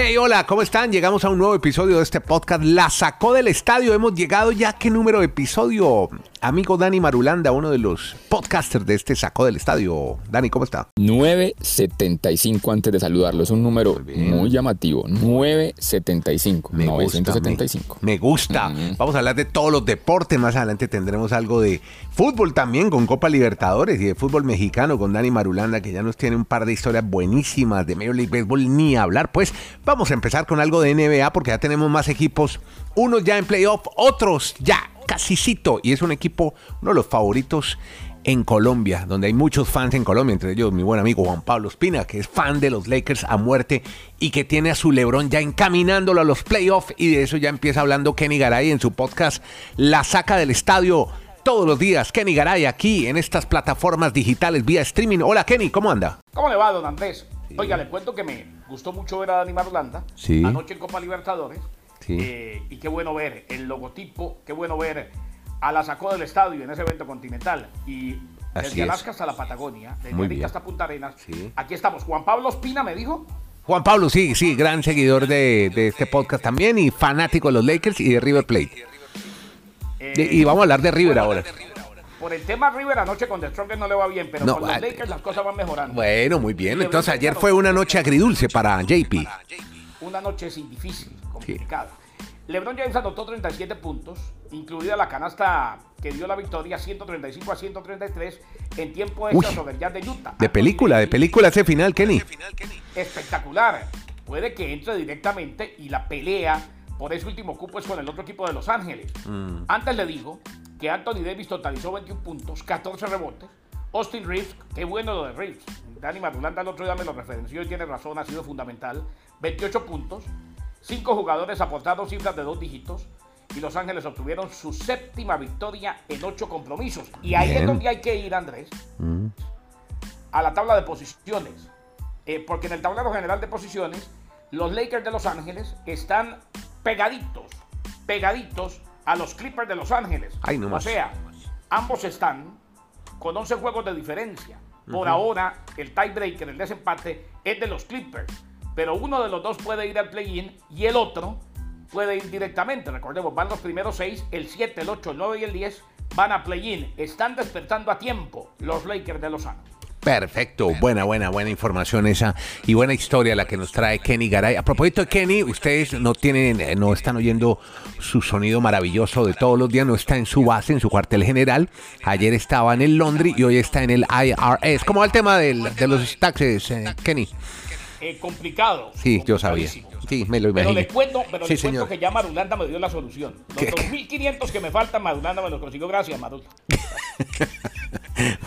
Hey, hola, ¿cómo están? Llegamos a un nuevo episodio de este podcast. La sacó del estadio. Hemos llegado ya. ¿Qué número de episodio? Amigo Dani Marulanda, uno de los podcasters de este sacó del estadio. Dani, ¿cómo está? 975 antes de saludarlo. Es un número muy, llamativo. 975. Me 975. Gusta, me, me gusta. Vamos a hablar de todos los deportes. Más adelante tendremos algo de fútbol también con Copa Libertadores y de fútbol mexicano con Dani Marulanda, que ya nos tiene un par de historias buenísimas de Major League Baseball ni hablar. Pues vamos a empezar con algo de NBA porque ya tenemos más equipos. Unos ya en playoff, otros ya casicito. Y es un equipo, uno de los favoritos en Colombia, donde hay muchos fans en Colombia, entre ellos mi buen amigo Juan Pablo Espina, que es fan de los Lakers a muerte y que tiene a su Lebron ya encaminándolo a los playoffs. Y de eso ya empieza hablando Kenny Garay en su podcast La Saca del Estadio. Todos los días, Kenny Garay aquí en estas plataformas digitales vía streaming. Hola Kenny, ¿cómo anda? ¿Cómo le va, don Andrés? Oiga, le cuento que me gustó mucho ver a Dani Marulanda Sí. anoche en Copa Libertadores. Sí. Eh, y qué bueno ver el logotipo, qué bueno ver a la sacó del estadio en ese evento continental. Y Así desde es. Alaska hasta la Patagonia, desde Muy bien. hasta Punta Arenas. Sí. Aquí estamos. Juan Pablo Espina me dijo. Juan Pablo, sí, sí, gran seguidor de, de este podcast también y fanático de los Lakers y de River Plate. eh, Y, y vamos a hablar de River ahora. Por el tema River anoche con The Strongest no le va bien, pero No, con los Lakers las cosas van mejorando. Bueno, muy bien. Entonces ayer fue una noche agridulce para JP. Una noche sin difícil, complicada. LeBron James anotó 37 puntos, incluida la canasta que dio la victoria 135 a 133 en tiempo extra sobre el Jazz de Utah. De película, de película ese final, Kenny. Espectacular. Puede que entre directamente y la pelea por ese último cupo es con el otro equipo de Los Ángeles. Mm. Antes le digo que Anthony Davis totalizó 21 puntos, 14 rebotes. Austin Reeves, qué bueno lo de Reeves. Dani Marulanda el otro día me lo referenció y tiene razón, ha sido fundamental. 28 puntos, 5 jugadores aportaron cifras de dos dígitos y Los Ángeles obtuvieron su séptima victoria en 8 compromisos. Y ahí Bien. es donde hay que ir, Andrés, a la tabla de posiciones. Eh, porque en el tablero general de posiciones, los Lakers de Los Ángeles están pegaditos, pegaditos a los Clippers de Los Ángeles. Ay, no o sea, ambos están con 11 juegos de diferencia. Por ahora, el tiebreaker, el desempate, es de los Clippers. Pero uno de los dos puede ir al play-in y el otro puede ir directamente. Recordemos, van los primeros seis, el 7, el 8, el 9 y el 10 van a play-in. Están despertando a tiempo los Lakers de Los Ángeles. Perfecto, buena, buena, buena información esa y buena historia la que nos trae Kenny Garay. A propósito de Kenny, ustedes no tienen, eh, no están oyendo su sonido maravilloso de todos los días, no está en su base, en su cuartel general. Ayer estaba en el Londres y hoy está en el IRS. ¿Cómo va el tema del- de los taxes, eh, Kenny? Eh, complicado. Sí, yo sabía. Sí, me lo Pero imaginé. le cuento, pero Sí, le cuento señor. que ya Marulanda me dio la solución. Los ¿Qué? 2.500 que me faltan, Marulanda me los consiguió. Gracias, Marul.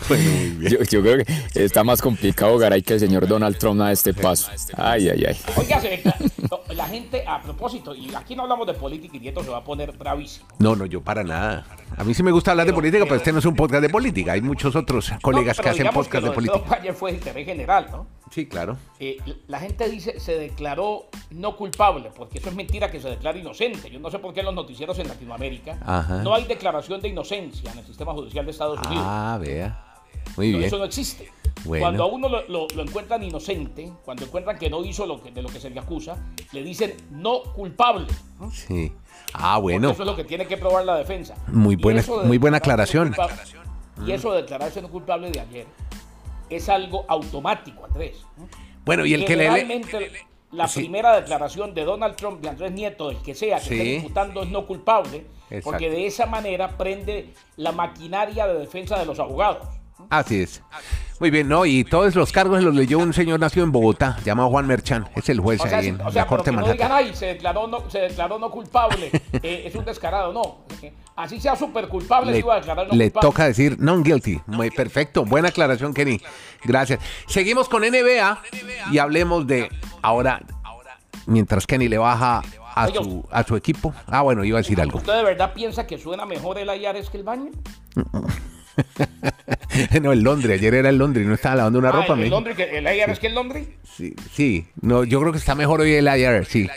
Bueno, muy bien. Yo, yo creo que está más complicado, Garay, que el señor Donald Trump a este paso. Ay, ay, ay. Oiga, la, la gente, a propósito, y aquí no hablamos de política y Nieto se va a poner bravísimo. No, no, yo para nada. A mí sí me gusta hablar de Pero- política, pero pero- este no es un podcast de política. Hay muchos otros colegas No, que pero hacen podcast que de política. ayer fue de interés general, ¿no? Sí, claro. Eh, la gente dice se declaró no culpable, porque eso es mentira que se declare inocente. Yo no sé por qué en los noticieros en Latinoamérica Ajá. no hay declaración de inocencia en el sistema judicial de Estados Unidos. Ah, vea. Muy No, bien. Eso no existe. Bueno. Cuando a uno lo, lo- lo encuentran inocente, cuando encuentran que no hizo lo que, de lo que se le acusa, le dicen no culpable. Sí. Ah, Porque bueno. Eso es lo que tiene que probar la defensa. Muy buena- de muy buena aclaración. Y eso de declararse no culpable de ayer es algo automático, Andrés. ¿no? Bueno, y el que le... La Sí. primera declaración de Donald Trump, de Andrés Nieto, del que sea, que Sí. esté imputando es no culpable, Exacto. porque de esa manera prende la maquinaria de defensa de los abogados. Así es. Muy bien, ¿no? Y todos los cargos los leyó un señor nacido en Bogotá, llamado Juan Merchan. Es el juez O ahí en o la sea, Corte que no digan, ay, se declaró no, se declaró no culpable, eh, es un descarado, no. Así sea súper culpable, le, iba a declarar no le culpable. toca decir non guilty. Muy perfecto. Buena aclaración, Kenny. Gracias. Seguimos con NBA y hablemos de ahora, mientras Kenny le baja a su, a su equipo. Ah, bueno, iba a decir algo. ¿Usted de verdad piensa que suena mejor el Ayares que el baño? no, el Londres. Ayer era el Londres y no estaba lavando una Ah, ropa. el, el. Londres, que- el Ayares que el Londres. Sí, sí. No, yo creo que está mejor hoy el IR, sí.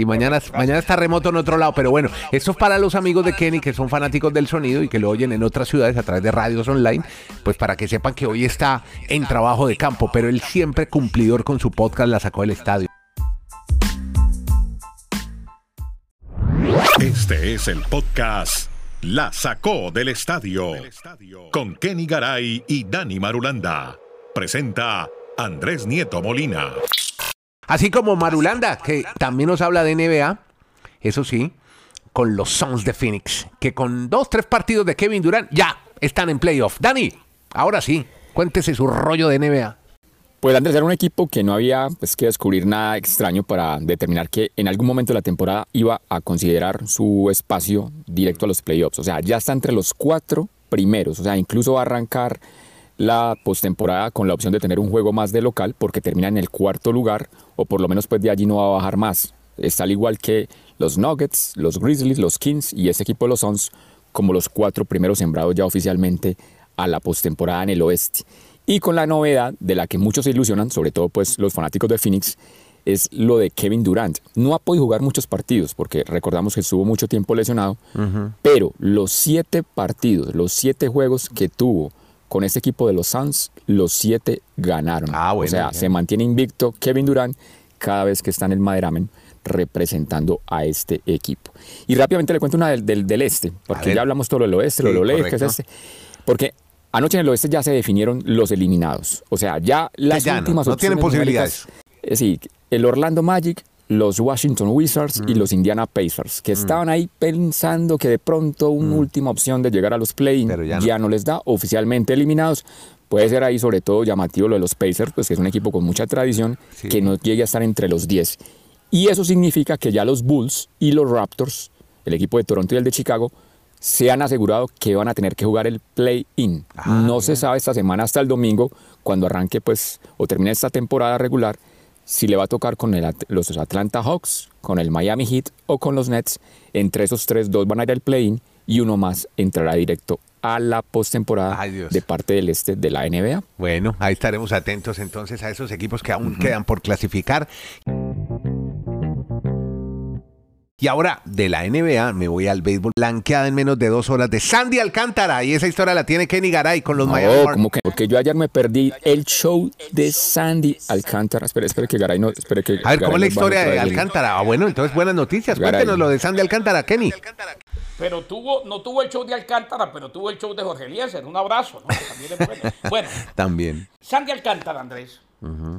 Y mañana, mañana está remoto en otro lado, pero bueno, eso es para los amigos de Kenny que son fanáticos del sonido y que lo oyen en otras ciudades a través de radios online, pues para que sepan que hoy está en trabajo de campo, pero él siempre cumplidor con su podcast la sacó del estadio. Este es el podcast La sacó del estadio con Kenny Garay y Dani Marulanda. Presenta Andrés Nieto Molina. Así como Marulanda, que también nos habla de NBA, eso sí, con los Suns de Phoenix, que con dos, tres partidos de Kevin Durant ya están en playoff. Dani, ahora sí, cuéntese su rollo de NBA. Pues Andrés era un equipo que no había pues, que descubrir nada extraño para determinar que en algún momento de la temporada iba a considerar su espacio directo a los playoffs. O sea, ya está entre los cuatro primeros. O sea, incluso va a arrancar la postemporada con la opción de tener un juego más de local porque termina en el cuarto lugar o por lo menos pues de allí no va a bajar más. Está al igual que los Nuggets, los Grizzlies, los Kings y ese equipo de los Suns como los cuatro primeros sembrados ya oficialmente a la postemporada en el oeste. Y con la novedad de la que muchos se ilusionan, sobre todo pues los fanáticos de Phoenix, es lo de Kevin Durant. No ha podido jugar muchos partidos porque recordamos que estuvo mucho tiempo lesionado, pero los siete partidos, los siete juegos que tuvo con este equipo de los Suns, los siete ganaron. Ah, bueno, o sea, bien. se mantiene invicto Kevin Durant cada vez que está en el Maderamen representando a este equipo. Y rápidamente le cuento una del, del, del este, porque ya hablamos todo lo del oeste, lo Sí, del oeste, que es este. Porque anoche en el oeste ya se definieron los eliminados. O sea, ya las ya no, últimas no tienen posibilidades. Es decir, el Orlando Magic, los Washington Wizards Mm. y los Indiana Pacers, que estaban ahí pensando que de pronto una última opción de llegar a los play Mm. Pero ya ya, no. no. les da, oficialmente eliminados. Puede ser ahí sobre todo llamativo lo de los Pacers, pues que es un equipo con mucha tradición, Sí. que no llegue a estar entre los 10. Y eso significa que ya los Bulls y los Raptors, el equipo de Toronto y el de Chicago, se han asegurado que van a tener que jugar el play-in. Ah, no se sabe esta semana hasta el domingo, cuando arranque pues o termine esta temporada regular, si le va a tocar con el los Atlanta Hawks, con el Miami Heat o con los Nets. Entre esos tres, dos van a ir al play-in y uno más entrará directo a la postemporada de parte del este de la NBA. Bueno, ahí estaremos atentos entonces a esos equipos que aún quedan por clasificar. Y ahora de la NBA me voy al béisbol. Blanqueada en menos de dos horas de Sandy Alcántara. Y esa historia la tiene Kenny Garay con los Miami No, Marlins. como que, porque yo ayer me perdí el show de Sandy Alcántara. Espere, espere que Garay no. Espere que A ver, ¿cómo es la historia de Alcántara? Ah, bueno, entonces buenas noticias. Garay. Cuéntenos lo de Sandy Alcántara, Kenny. Pero tuvo, no tuvo el show de Alcántara, pero tuvo el show de Jorge Eliezer. Un abrazo, ¿no? También es bueno. Bueno, También. Sandy Alcántara, Andrés,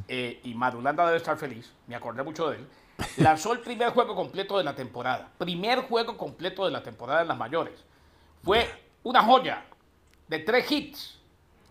eh, y Madulanda debe estar feliz, me acordé mucho de él, lanzó el primer juego completo de la temporada. Primer juego completo de la temporada en las mayores. Fue una joya de tres hits,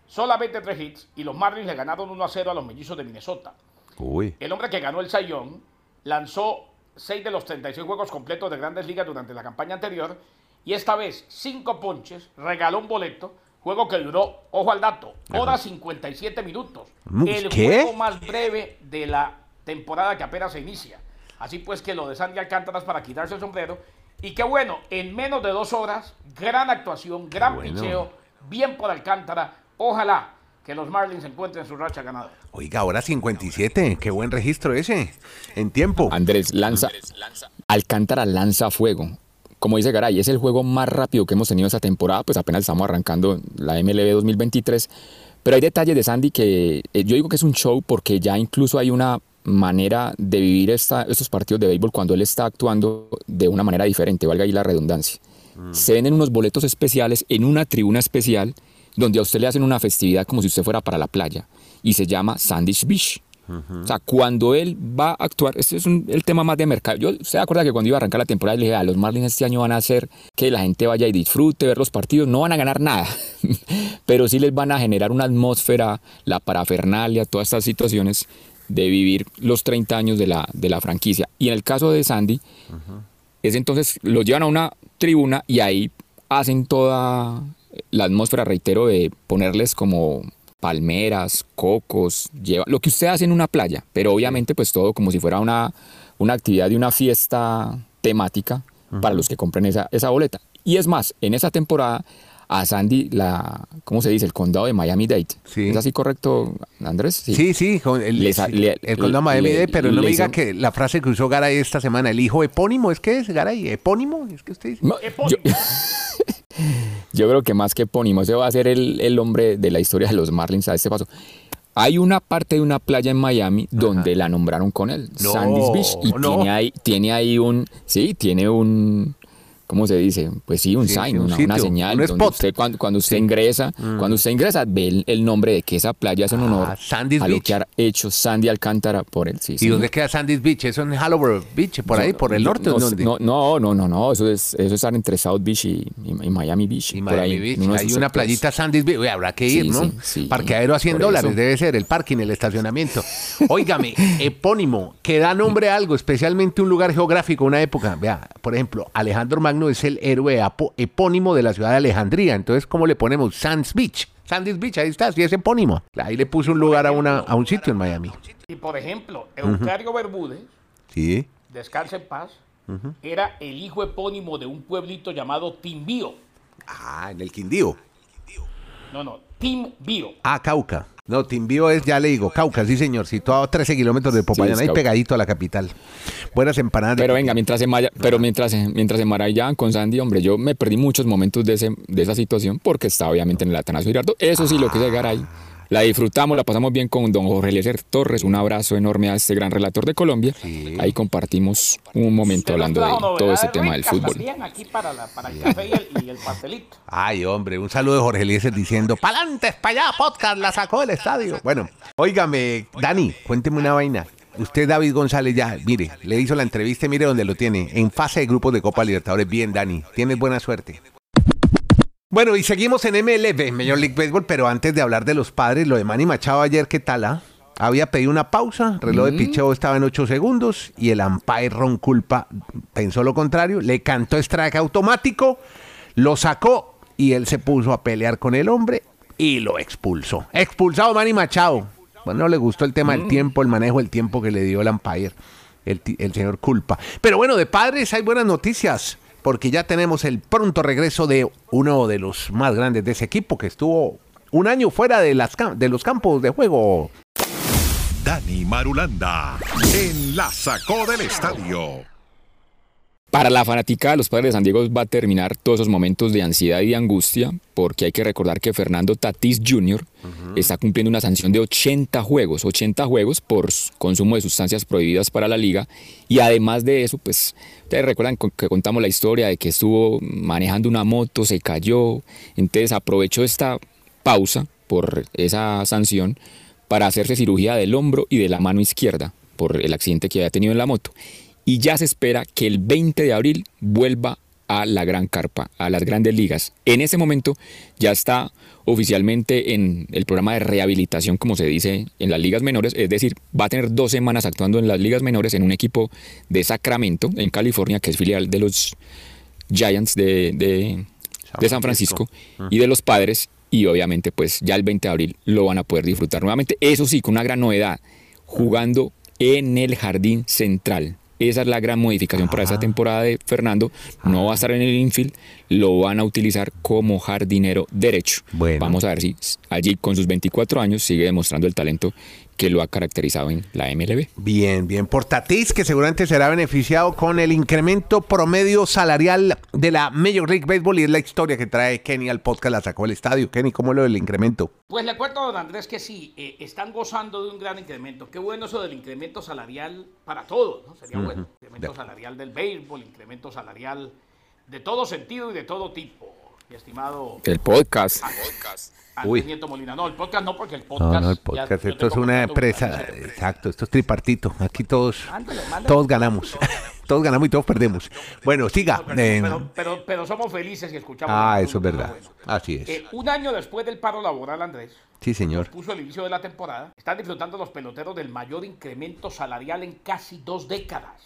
solamente tres hits, y los Marlins le ganaron 1 a 0 a los mellizos de Minnesota. Uy. El hombre que ganó el Sayón lanzó 6 de los 36 juegos completos de grandes ligas durante la campaña anterior y esta vez 5 ponches, regaló un boleto, juego que duró, ojo al dato, hora 57 minutos. El ¿qué? juego más breve de la temporada que apenas se inicia. Así pues que lo de Sandy Alcántara es para quitarse el sombrero. Y qué bueno, en menos de dos horas, gran actuación, gran Bueno. picheo, bien por Alcántara. Ojalá que los Marlins encuentren su racha ganadora. Oiga, ahora 57. Qué buen registro ese. En tiempo. Andrés lanza. Alcántara lanza fuego. Como dice Garay, es el juego más rápido que hemos tenido esta temporada, pues apenas estamos arrancando la MLB 2023. Pero hay detalles de Sandy que eh, yo digo que es un show porque ya incluso hay una manera de vivir esta- estos partidos de béisbol cuando él está actuando de una manera diferente, valga ahí la redundancia. Se venden unos boletos especiales en una tribuna especial donde a usted le hacen una festividad como si usted fuera para la playa y se llama Sandish Beach. O sea, cuando él va a actuar, este es un- el tema más de mercado. Yo se acuerda que cuando iba a arrancar la temporada le dije, a los Marlins este año van a hacer que la gente vaya y disfrute, ver los partidos, no van a ganar nada, pero sí les van a generar una atmósfera, la parafernalia, todas estas situaciones de vivir los 30 años de la, de la franquicia. Y en el caso de Sandy, es entonces lo llevan a una tribuna y ahí hacen toda la atmósfera, reitero, de ponerles como palmeras, cocos, lleva, lo que usted hace en una playa, pero obviamente pues todo como si fuera una, una actividad de una fiesta temática para los que compren esa, esa boleta. Y es más, en esa temporada a Sandy, la, ¿cómo se dice? El condado de Miami-Dade. Sí. ¿Es así correcto, Andrés? Sí, sí, con el, Les- sí, le- el condado Miami le- Dade, pero no me diga hizo- que la frase que usó Garay esta semana, el hijo epónimo, ¿es que es Garay? ¿Epónimo? ¿Es que usted dice? No, Epónimo. yo creo que más que epónimo, ese va a ser el, el hombre de la historia de los Marlins a este paso. Hay una parte de una playa en Miami donde la nombraron con él, No, Sandy's Beach, y no. tiene ahí, tiene ahí un, sí, tiene un, ¿cómo se dice? Pues sí, un Sí, sign, sí, un una, señal. un donde spot. usted, cuando, cuando usted ingresa, cuando usted ingresa, ve el, el nombre de que esa playa es en honor Ah, Sandy's a lo Beach. que ha hecho Sandy Alcántara por él. Sí, ¿Y dónde queda Sandy's Beach? ¿Eso en Halloween Beach? ¿Por ahí? ¿Por el norte? No, o dónde? no, no, no, no, no, eso es, eso es entre South Beach y, Miami Beach. Y Miami ahí, Beach. Hay una sectores. playita Sandy's Beach. Habrá que ir, ¿no? Parqueadero a 100 Por dólares debe ser, el parking, el estacionamiento. Óigame, epónimo, que da nombre a algo, especialmente un lugar geográfico, una época. Vea, por ejemplo, Alejandro Magno es el héroe epónimo de la ciudad de Alejandría. Entonces, ¿cómo le ponemos? Sands Beach. Sandy's Beach, ahí está, sí es epónimo. Ahí le puso un lugar a, una, a un sitio en Miami. Y por ejemplo, Eucario Bermúdez, Sí. descansa en paz, era el hijo epónimo de un pueblito llamado Timbío. Ah, en el Quindío. No, no, Timbío. Ah, Cauca. No, Timbío es, ya le digo, Cauca, sí señor, situado a 13 kilómetros de Popayán, es ahí pegadito a la capital. Buenas empanadas. Pero venga, mientras se, maya- pero mientras, se- mientras se maravillaban con Sandy, hombre, yo me perdí muchos momentos de, ese, de esa situación porque estaba obviamente en el Atanasio Girardot. Eso sí, lo que es Garay. La disfrutamos, la pasamos bien con don Jorge Eliezer Torres. Un abrazo enorme a este gran relator de Colombia. Ahí compartimos un momento hablando de todo ese tema del fútbol. Aquí para, la- para el café y el, y el pastelito. Ay, hombre, un saludo de Jorge Eliezer diciendo, pa'lante, para allá, podcast, la sacó del estadio. Bueno, óigame, Dani, cuénteme una vaina. Usted, David González, ya, mire, le hizo la entrevista y mire dónde lo tiene, en fase de grupos de Copa Libertadores. Bien, Dani, tienes buena suerte. Bueno, y seguimos en MLB, Major League Baseball, pero antes de hablar de los padres, lo de Manny Machado ayer, ¿qué tal? ah? Había pedido una pausa, reloj de picheo estaba en 8 segundos y el umpire Ron Culpa pensó lo contrario, le cantó strike automático, lo sacó y él se puso a pelear con el hombre y lo expulsó. Expulsado Manny Machado. Bueno, no le gustó el tema del tiempo, el manejo del tiempo que le dio el umpire, el, el señor Culpa. Pero bueno, de padres hay buenas noticias, porque ya tenemos el pronto regreso de uno de los más grandes de ese equipo que estuvo un año fuera de, los campos de juego. Dani Marulanda en la sacó del estadio. Para la fanática de los padres de San Diego va a terminar todos esos momentos de ansiedad y de angustia, porque hay que recordar que Fernando Tatís Jr. está cumpliendo una sanción de 80 juegos, 80 juegos por consumo de sustancias prohibidas para la liga, y además de eso, pues, ustedes recuerdan que contamos la historia de que estuvo manejando una moto, se cayó, entonces aprovechó esta pausa por esa sanción para hacerse cirugía del hombro y de la mano izquierda por el accidente que había tenido en la moto y ya se espera que el 20 de abril vuelva a la gran carpa, a las grandes ligas. En ese momento ya está oficialmente en el programa de rehabilitación, como se dice en las ligas menores, es decir, va a tener dos semanas actuando en las ligas menores en un equipo de Sacramento, en California, que es filial de los Giants de, de- de San Francisco y de los padres, y obviamente pues ya el 20 de abril lo van a poder disfrutar nuevamente. Eso sí, con una gran novedad, jugando en el jardín central. Esa es la gran modificación para esta temporada de Fernando. No va a estar en el infield, lo van a utilizar como jardinero derecho. Bueno. Vamos a ver si allí con sus 24 años sigue demostrando el talento que lo ha caracterizado en la MLB. Bien, bien. Por Tatís, que seguramente será beneficiado con el incremento promedio salarial de la Major League Baseball y es la historia que trae Kenny al podcast, la sacó el estadio. Kenny, ¿cómo es lo del incremento? Pues le cuento, don Andrés, que sí, eh, están gozando de un gran incremento. Qué bueno eso del incremento salarial para todos, ¿no? Sería bueno. Incremento salarial del béisbol, incremento salarial de todo sentido y de todo tipo, mi estimado El podcast. Uy. Andrés Nieto Molina. No, el podcast no, porque el No, podcast. no, el ya- podcast. esto es una empresa. esa Exacto, esto es tripartito. Aquí todos, Mándale, mándale. todos ganamos. todos ganamos y todos perdemos. Bueno, siga. Pero, Eh, pero, pero- pero somos felices y escuchamos. ah, eso es verdad. bueno. Así es. Eh, un año después del paro laboral, Andrés, Sí, señor. puso el inicio de la temporada, están disfrutando los peloteros del mayor incremento salarial en casi dos décadas.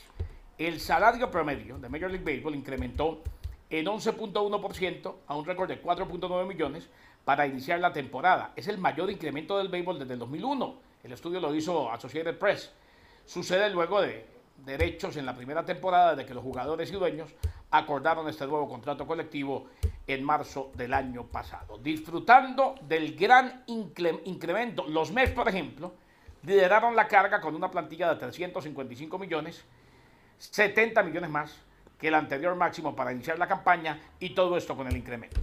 El salario promedio de Major League Baseball incrementó en 11.1% a un récord de 4.9 millones para iniciar la temporada. Es el mayor incremento del béisbol desde el 2001. El estudio lo hizo Associated Press. Sucede luego de derechos en la primera temporada de que los jugadores y dueños acordaron este nuevo contrato colectivo en marzo del año pasado. Disfrutando del gran incre- incremento, los Mets, por ejemplo, lideraron la carga con una plantilla de 355 millones, 70 millones más que el anterior máximo para iniciar la campaña y todo esto con el incremento.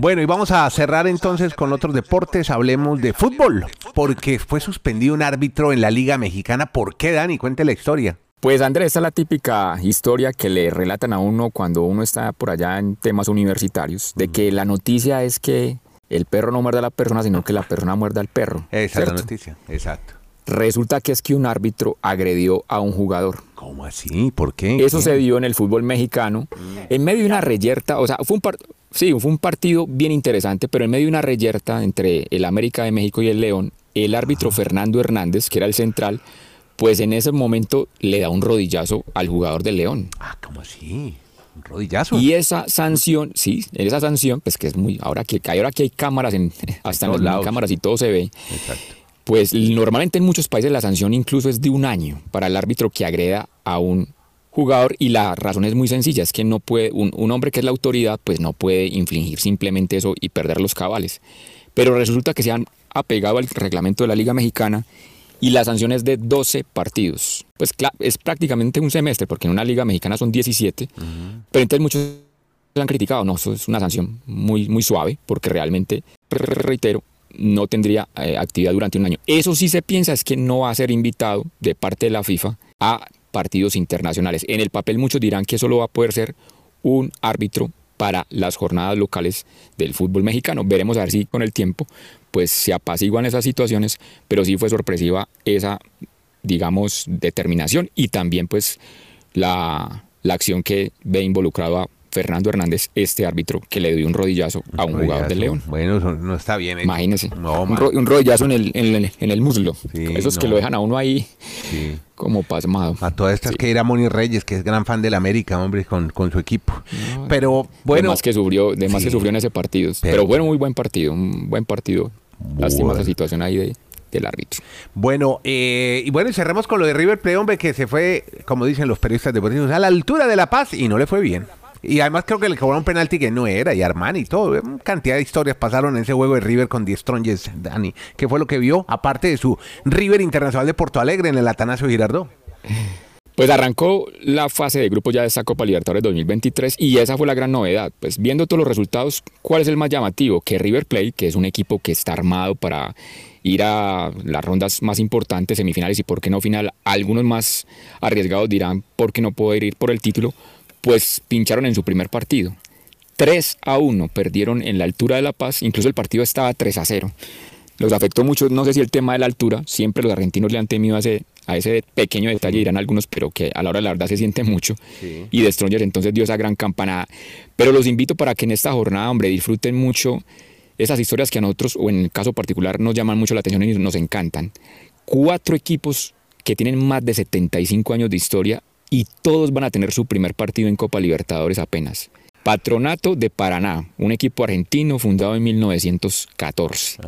Bueno, y vamos a cerrar entonces con otros deportes. Hablemos de fútbol, porque fue suspendido un árbitro en la Liga Mexicana. ¿Por qué, Dani? Cuente la historia. Pues Andrés, esta es la típica historia que le relatan a uno cuando uno está por allá en temas universitarios, de que la noticia es que el perro no muerde a la persona, sino que la persona muerde al perro. Esa es la noticia, exacto. Resulta que es que un árbitro agredió a un jugador. ¿Cómo así? ¿Por qué? Eso se dio en el fútbol mexicano, en medio de una reyerta, o sea, fue un, sí, fue un partido bien interesante, pero en medio de una reyerta entre el América de México y el León, el árbitro Fernando Hernández, que era el central, pues en ese momento le da un rodillazo al jugador del León. Ah, ¿cómo así? ¿Un rodillazo? Y esa sanción, sí, esa sanción, pues que es muy, ahora que, ahora que hay cámaras, en, hasta en las cámaras y todo se ve. Exacto. Pues normalmente en muchos países la sanción incluso es de un año para el árbitro que agreda a un jugador y la razón es muy sencilla, es que no puede, un, un hombre que es la autoridad pues no puede infligir simplemente eso y perder los cabales. Pero resulta que se han apegado al reglamento de la Liga Mexicana y la sanción es de 12 partidos. Pues es prácticamente un semestre, porque en una liga mexicana son 17, pero entonces muchos han criticado, no, eso es una sanción muy, muy suave, porque realmente, reitero, no tendría eh, actividad durante un año. Eso sí se piensa es que no va a ser invitado de parte de la FIFA a partidos internacionales. En el papel muchos dirán que solo va a poder ser un árbitro para las jornadas locales del fútbol mexicano. Veremos a ver si con el tiempo pues se apaciguan esas situaciones, pero sí fue sorpresiva esa, digamos, determinación y también pues la, la acción que ve involucrado a Fernando Hernández, este árbitro que le dio un rodillazo a un, jugador del León. Bueno, no está bien. Imagínese. un, rodillazo en el, en el, muslo. Esos que lo dejan a uno ahí como pasmado. A todas estas que era Moni Reyes, que es gran fan del América, hombre, con, con su equipo. pero bueno. De más que sufrió, de más que sufrió en ese partido. Pero, bueno, muy buen partido, un buen partido. Lástima esa situación ahí de, del árbitro. Bueno, eh, y bueno, y cerramos con lo de River Plate, hombre, que se fue, como dicen los periodistas deportivos, a la altura de La Paz y no le fue bien. Y además creo que le cobraron un penalti que no era, y Armani y todo. Cantidad de historias pasaron en ese juego de River con Die Strongest, Dani. ¿Qué fue lo que vio? Aparte de su River Internacional de Porto Alegre en el Atanasio Girardot. Pues arrancó la fase de grupo ya de esta Copa Libertadores 2023 y esa fue la gran novedad. Pues viendo todos los resultados, ¿cuál es el más llamativo? Que River Plate, que es un equipo que está armado para ir a las rondas más importantes, semifinales y por qué no final, algunos más arriesgados dirán por qué no poder ir por el título, pues pincharon en su primer partido. 3 a 1 perdieron en la altura de La Paz, incluso el partido estaba 3 a 0. Los afectó mucho, no sé si el tema de la altura, siempre los argentinos le han temido a ese, a ese pequeño detalle, dirán algunos, pero que a la hora de la verdad se siente mucho. Y de Stronger entonces dio esa gran campanada. Pero los invito para que en esta jornada, hombre, disfruten mucho esas historias que a nosotros, o en el caso particular, nos llaman mucho la atención y nos encantan. Cuatro equipos que tienen más de 75 años de historia y todos van a tener su primer partido en Copa Libertadores apenas. Patronato de Paraná, un equipo argentino fundado en 1914.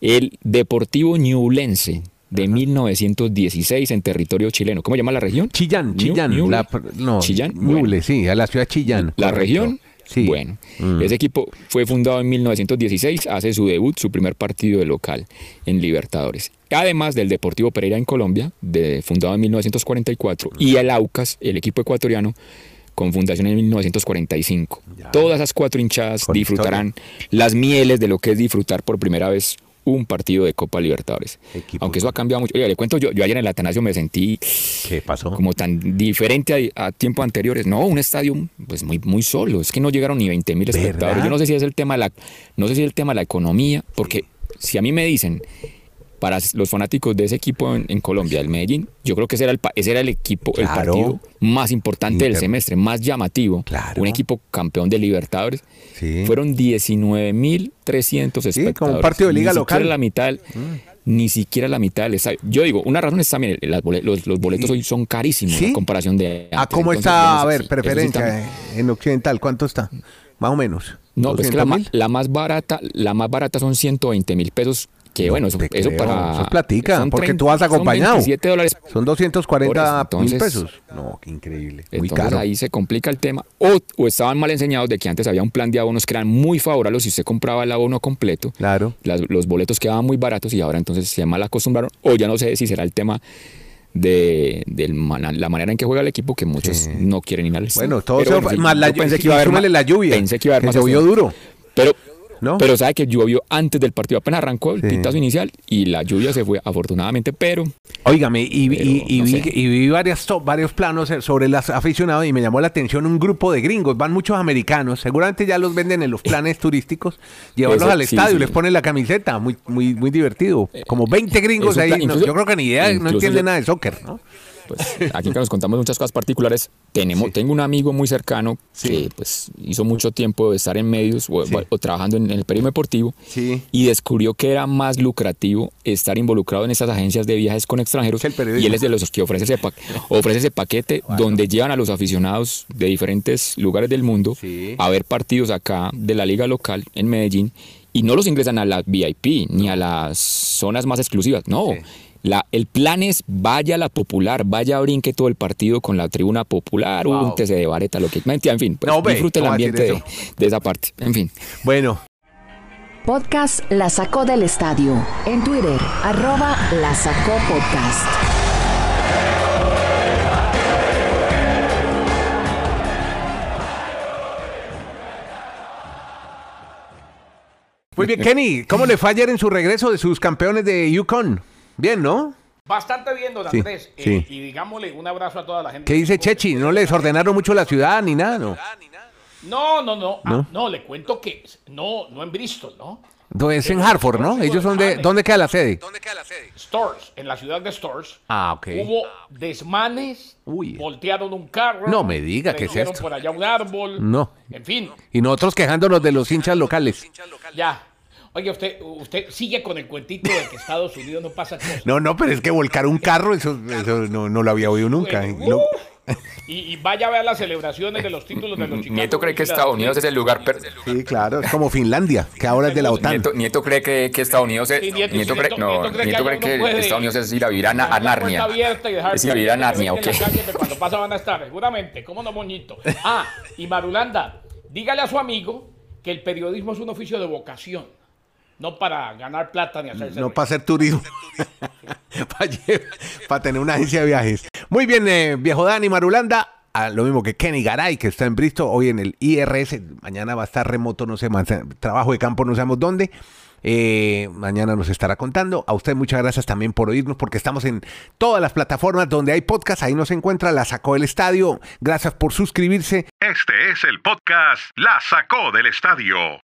El Deportivo Ñublense de 1916 en territorio chileno. ¿Cómo llama la región? Chillán, Chillán. no, Chillán. sí, a la ciudad Chillán. La región bueno, mm. ese equipo fue fundado en 1916, hace su debut, su primer partido de local en Libertadores. Además del Deportivo Pereira en Colombia, de, fundado en 1944, y el Aucas, el equipo ecuatoriano, con fundación en 1945. Todas esas cuatro hinchadas disfrutarán las mieles de lo que es disfrutar por primera vez un partido de Copa Libertadores. Aunque eso ha cambiado mucho. Oye, le cuento, yo, yo ayer en el Atanasio me sentí ¿Qué pasó? como tan diferente a, tiempos anteriores. No, un estadio pues muy, muy solo. Es que no llegaron ni 20 mil espectadores. Yo no sé si es el tema de la, no sé si es el tema de la economía, porque si a mí me dicen para los fanáticos de ese equipo en, Colombia, el Medellín, yo creo que ese era el, ese era el equipo, el partido más importante del semestre, más llamativo. Un equipo campeón de Libertadores. Fueron 19.300 espectadores. Sí, como un partido de liga local. La mitad, mm. Ni siquiera la mitad del estadio. Yo digo, una razón es también, los, los boletos hoy son carísimos en comparación de... ¿A cómo está, a ver, preferencia en Occidental? ¿Cuánto está? Más o menos. No, pues que la, la, más barata, la más barata son 120 mil pesos que bueno, eso, eso para. Eso es platica, porque tú vas acompañado. Son 27 dólares. Son 240 mil pesos. No, qué increíble. Muy caro. ahí se complica el tema. O, o, estaban mal enseñados de que antes había un plan de abonos que eran muy favorables si usted compraba el abono completo. Claro. los boletos quedaban muy baratos y ahora entonces se mal acostumbraron. O ya no sé si será el tema de, la manera en que juega el equipo que muchos no quieren ir al Bueno, todo más la, pensé que iba a haber más, la lluvia. Pensé que iba a haber más. llovió duro. Pero, ¿No? pero sabe que llovió antes del partido, apenas arrancó el Sí. pitazo inicial y la lluvia se fue afortunadamente, pero Óigame, y, Pero, y- y no vi, y vi varias varios planos eh, sobre los aficionados y me llamó la atención un grupo de gringos, van muchos americanos, seguramente ya los venden en los planes turísticos, llevarlos al sí, estadio, sí. les ponen la camiseta, muy muy muy divertido, como 20 gringos ahí, no, yo creo que ni idea, no entienden nada de soccer, ¿no? Pues aquí que nos contamos muchas cosas particulares, tenemos, tengo un amigo muy cercano Sí. que pues hizo mucho tiempo de estar en medios o, Sí. o trabajando en, el periodismo deportivo Sí. y descubrió que era más lucrativo estar involucrado en estas agencias de viajes con extranjeros y él es de los que ofrece ese, pa- ofrece ese paquete donde llevan a los aficionados de diferentes lugares del mundo Sí. a ver partidos acá de la liga local en Medellín y no los ingresan a la VIP ni a las zonas más exclusivas, no. La, el plan es vaya a la popular, vaya a brinque todo el partido con la tribuna popular, Wow. úntese de vareta, lo que mentira, en fin, pues, No, ve, disfrute el ¿cómo va a decir ambiente de, esa parte. En fin. Bueno, Podcast La Sacó del Estadio. En Twitter, arroba La Sacó Podcast. muy bien, Kenny, ¿cómo le fue ayer en su regreso de sus campeones de Yukon? Bien, ¿no? Bastante bien, don Sí, Andrés. Eh, sí. y digámosle un abrazo a toda la gente. ¿Qué dice Chechi? ¿No le desordenaron mucho la ciudad ni nada? No. No, no, no. Ah, ¿No? le cuento que no, no en Bristol, ¿no? No, Es en Hartford, ¿no? Ellos son de... ¿Dónde queda la sede? Stores, en la ciudad de Stores. Ah, ok. Hubo desmanes, Uy. voltearon un carro. No me diga, ¿qué es esto? por allá un árbol. No. En fin, Y nosotros quejándonos de los hinchas locales. ya. Oye, usted, usted sigue con el cuentito de que Estados Unidos no pasa cosas. No, no, pero es que volcar un carro, eso, eso no, no lo había oído nunca. Uh, y, y vaya a ver las celebraciones de los títulos de los Chicago Nieto cree que Estados Unidos es el lugar. per- Sí, claro, es como Finlandia, que ahora es de la OTAN. Nieto, Nieto cree que, que Estados Unidos es. Sí, Nieto- Nieto, cree, Nieto- no, Nieto cree que cree que puede- Estados Unidos es ir a vivir a, a Narnia. Es ir a vivir a Narnia, en ¿o la qué? calle que Cuando pasa van a estar, seguramente. ¿Cómo no, moñito? Ah, y Marulanda, dígale a su amigo que el periodismo es un oficio de vocación. No para ganar plata ni hacerse No para hacer turismo, para tener una agencia de viajes. Muy bien, eh, viejo Dani Marulanda. ah, lo mismo que Kenny Garay, que está en Bristol, hoy en el IRS. Mañana va a estar remoto, no sé, más, trabajo de campo, no sabemos dónde. Eh, mañana nos estará contando. A usted muchas gracias también por oírnos, porque estamos en todas las plataformas donde hay podcast. Ahí nos encuentra, la sacó el estadio. Gracias por suscribirse. Este es el podcast La Sacó del Estadio